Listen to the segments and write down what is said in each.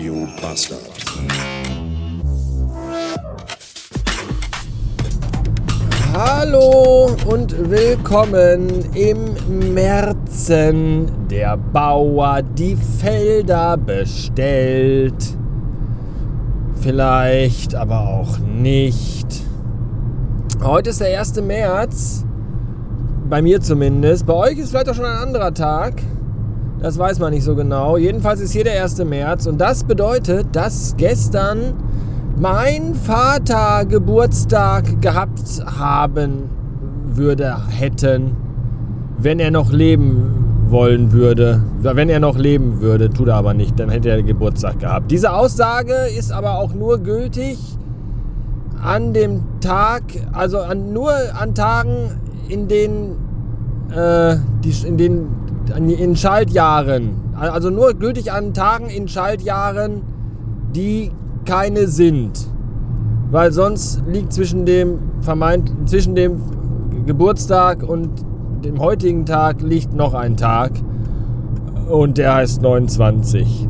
Radio Bastard. Hallo und willkommen im Märzen. Der Bauer die Felder bestellt. Vielleicht, aber auch nicht. Heute ist der 1. März. Bei mir zumindest. Bei euch ist vielleicht auch schon ein anderer Tag. Das weiß man nicht so genau. Jedenfalls ist hier der 1. März und das bedeutet, dass gestern mein Vater Geburtstag gehabt haben würde, hätten, wenn er noch leben wollen würde. Wenn er noch leben würde, tut er aber nicht, dann hätte er Geburtstag gehabt. Diese Aussage ist aber auch nur gültig an dem Tag, also an, nur an Tagen, in denen, äh, die, in den in Schaltjahren, also nur gültig an Tagen in Schaltjahren, die keine sind. Weil sonst liegt zwischen dem vermeint zwischen dem Geburtstag und dem heutigen Tag liegt noch ein Tag und der heißt 29.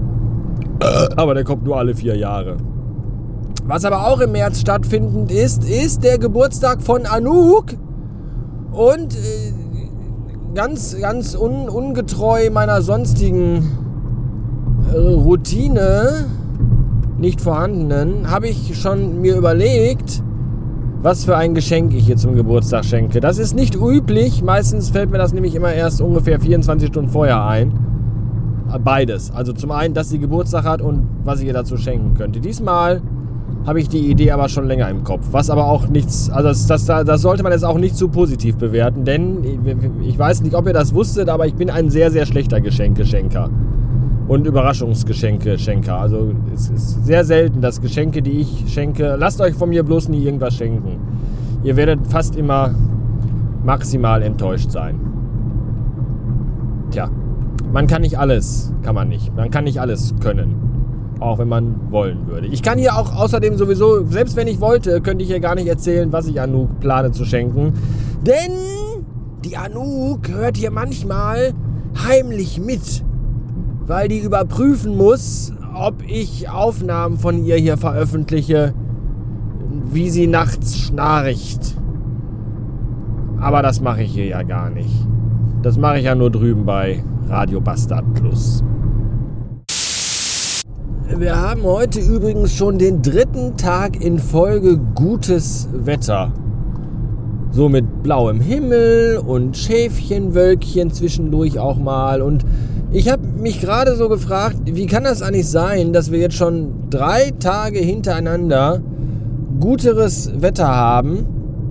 Aber der kommt nur alle vier Jahre. Was aber auch im März stattfindend ist, ist der Geburtstag von Anouk. Und äh, ganz, ganz un, ungetreu meiner sonstigen äh, Routine, nicht vorhandenen, habe ich schon mir überlegt, was für ein Geschenk ich hier zum Geburtstag schenke. Das ist nicht üblich. Meistens fällt mir das nämlich immer erst ungefähr 24 Stunden vorher ein. Beides. Also zum einen, dass sie Geburtstag hat und was ich ihr dazu schenken könnte. Diesmal habe ich die Idee aber schon länger im Kopf. Was aber auch nichts, also das, das, das sollte man jetzt auch nicht zu positiv bewerten, denn ich weiß nicht, ob ihr das wusstet, aber ich bin ein sehr, sehr schlechter Geschenkeschenker und Überraschungsgeschenke-Schenker. Also es ist sehr selten, dass Geschenke, die ich schenke, lasst euch von mir bloß nie irgendwas schenken. Ihr werdet fast immer maximal enttäuscht sein. Tja, man kann nicht alles, kann man nicht. Man kann nicht alles können. Auch wenn man wollen würde. Ich kann hier auch außerdem sowieso, selbst wenn ich wollte, könnte ich hier gar nicht erzählen, was ich Anouk plane zu schenken. Denn die Anouk hört hier manchmal heimlich mit. Weil die überprüfen muss, ob ich Aufnahmen von ihr hier veröffentliche, wie sie nachts schnarcht. Aber das mache ich hier ja gar nicht. Das mache ich ja nur drüben bei Radio Bastard Plus. Wir haben heute übrigens schon den dritten Tag in Folge gutes Wetter. So mit blauem Himmel und Schäfchenwölkchen zwischendurch auch mal. Und ich habe mich gerade so gefragt, wie kann das eigentlich sein, dass wir jetzt schon drei Tage hintereinander guteres Wetter haben,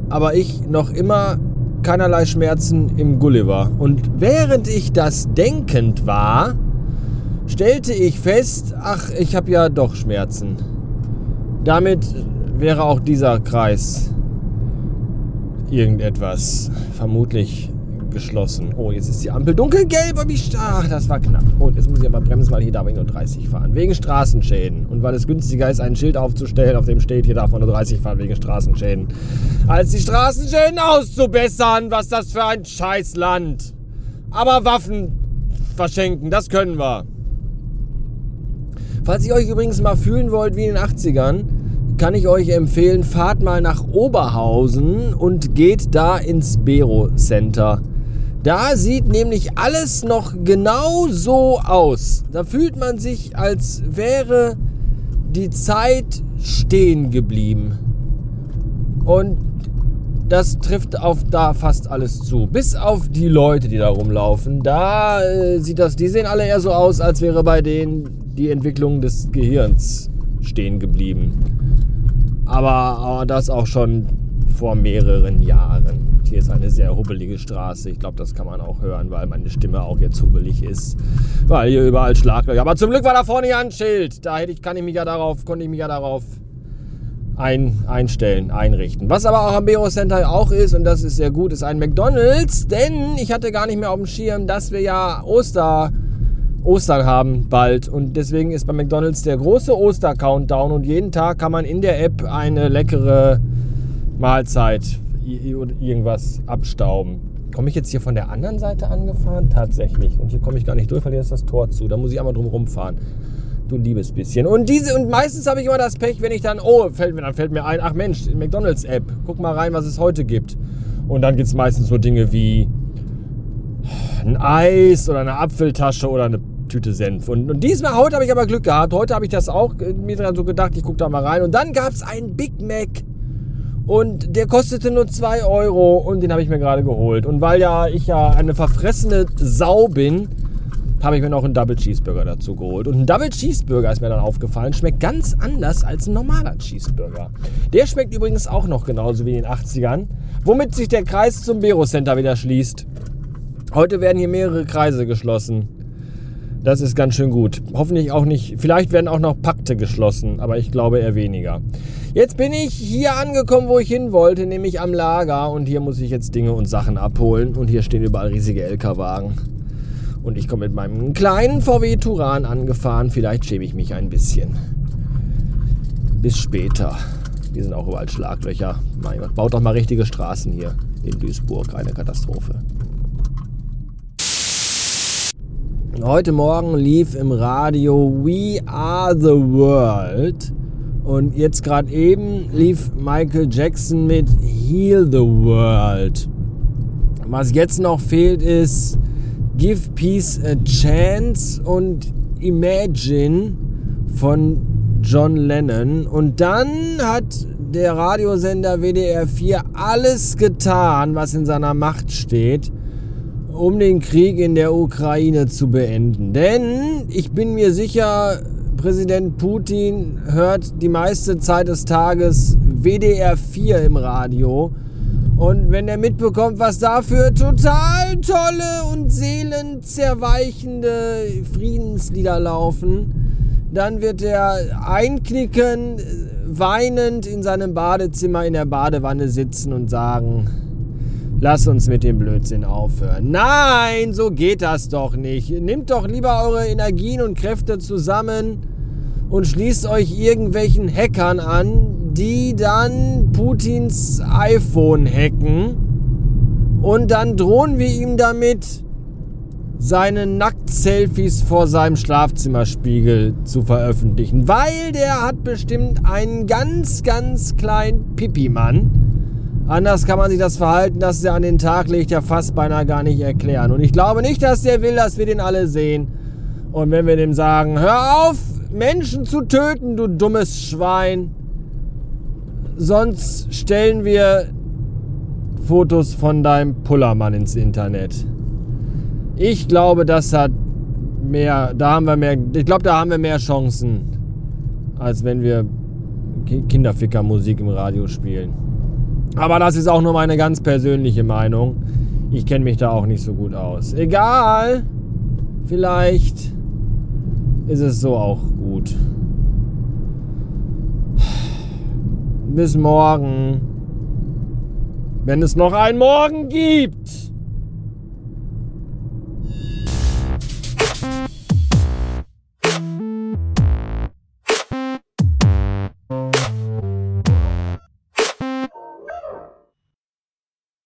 aber ich noch immer keinerlei Schmerzen im Gulliver. Und während ich das denkend war, stellte ich fest, ach, ich habe ja doch Schmerzen. Damit wäre auch dieser Kreis irgendetwas vermutlich geschlossen. Oh, jetzt ist die Ampel dunkelgelb und ich. Ach, das war knapp. Und jetzt muss ich aber bremsen, weil hier darf ich nur 30 fahren. Wegen Straßenschäden. Und weil es günstiger ist, ein Schild aufzustellen, auf dem steht, hier darf man nur 30 fahren wegen Straßenschäden. Als die Straßenschäden auszubessern. Was das für ein Scheißland. Aber Waffen verschenken, das können wir. Falls ihr euch übrigens mal fühlen wollt wie in den 80ern, kann ich euch empfehlen, fahrt mal nach Oberhausen und geht da ins Bero Center. Da sieht nämlich alles noch genau so aus. Da fühlt man sich, als wäre die Zeit stehen geblieben. Und das trifft auf da fast alles zu. Bis auf die Leute, die da rumlaufen. Da äh, sieht das, die sehen alle eher so aus, als wäre bei denen die Entwicklung des Gehirns stehen geblieben. Aber, das auch schon vor mehreren Jahren. Hier ist eine sehr hubbelige Straße. Ich glaube, das kann man auch hören, weil meine Stimme auch jetzt hubbelig ist. Weil hier überall Schlaglöcher. Aber zum Glück war da vorne ja ein Schild. Da hätte ich, kann ich mich ja darauf, konnte ich mich ja darauf ein, einstellen, einrichten. Was aber auch am Bero Center auch ist, und das ist sehr gut, ist ein McDonalds. Denn ich hatte gar nicht mehr auf dem Schirm, dass wir ja Oster Ostern haben bald. Und deswegen ist bei McDonald's der große Oster-Countdown und jeden Tag kann man in der App eine leckere Mahlzeit irgendwas abstauben. Komme ich jetzt hier von der anderen Seite angefahren? Tatsächlich. Und hier komme ich gar nicht durch, weil hier ist das Tor zu. Da muss ich einmal drum rumfahren. Du liebes bisschen. Und diese, und meistens habe ich immer das Pech, wenn ich dann, oh, fällt mir, dann fällt mir ein, ach Mensch, McDonalds-App, guck mal rein, was es heute gibt. Und dann gibt es meistens so Dinge wie ein Eis oder eine Apfeltasche oder eine Tüte Senf. Und, und diesmal, heute habe ich aber Glück gehabt. Heute habe ich das auch äh, mir dran so gedacht, ich gucke da mal rein. Und dann gab es einen Big Mac. Und der kostete nur 2 Euro und den habe ich mir gerade geholt. Und weil ja ich ja eine verfressene Sau bin, habe ich mir noch einen Double Cheeseburger dazu geholt. Und ein Double Cheeseburger ist mir dann aufgefallen, schmeckt ganz anders als ein normaler Cheeseburger. Der schmeckt übrigens auch noch genauso wie in den 80ern, womit sich der Kreis zum Bero Center wieder schließt. Heute werden hier mehrere Kreise geschlossen. Das ist ganz schön gut. Hoffentlich auch nicht, vielleicht werden auch noch Pakte geschlossen, aber ich glaube eher weniger. Jetzt bin ich hier angekommen, wo ich hin wollte, nämlich am Lager und hier muss ich jetzt Dinge und Sachen abholen und hier stehen überall riesige LKW-Wagen. Und ich komme mit meinem kleinen VW Turan angefahren. Vielleicht schäme ich mich ein bisschen. Bis später. Hier sind auch überall Schlaglöcher. Mein Gott, baut doch mal richtige Straßen hier in Duisburg. Eine Katastrophe. Heute Morgen lief im Radio We Are the World. Und jetzt gerade eben lief Michael Jackson mit Heal the World. Was jetzt noch fehlt ist Give Peace a Chance und Imagine von John Lennon. Und dann hat der Radiosender WDR 4 alles getan, was in seiner Macht steht, um den Krieg in der Ukraine zu beenden. Denn ich bin mir sicher, Präsident Putin hört die meiste Zeit des Tages WDR 4 im Radio und wenn er mitbekommt, was da für total tolle und seelenzerweichende Friedenslieder laufen, dann wird er einknicken, weinend in seinem Badezimmer in der Badewanne sitzen und sagen, lass uns mit dem Blödsinn aufhören. Nein, so geht das doch nicht. Nehmt doch lieber eure Energien und Kräfte zusammen und schließt euch irgendwelchen Hackern an, die dann Putins iPhone hacken und dann drohen wir ihm damit, seine Nackt-Selfies vor seinem Schlafzimmerspiegel zu veröffentlichen, weil der hat bestimmt einen ganz, ganz kleinen Pipi-Mann. Anders kann man sich das Verhalten, das er an den Tag legt, ja fast beinahe gar nicht erklären. Und ich glaube nicht, dass der will, dass wir den alle sehen. Und wenn wir dem sagen, hör auf, Menschen zu töten, du dummes Schwein, sonst stellen wir Fotos von deinem Pullermann ins Internet. Ich glaube, das hat mehr, da haben wir mehr, ich glaube, da haben wir mehr Chancen, als wenn wir Kinderficker-Musik im Radio spielen. Aber das ist auch nur meine ganz persönliche Meinung. Ich kenne mich da auch nicht so gut aus. Egal, vielleicht ist es so auch gut. Bis morgen. Wenn es noch einen Morgen gibt.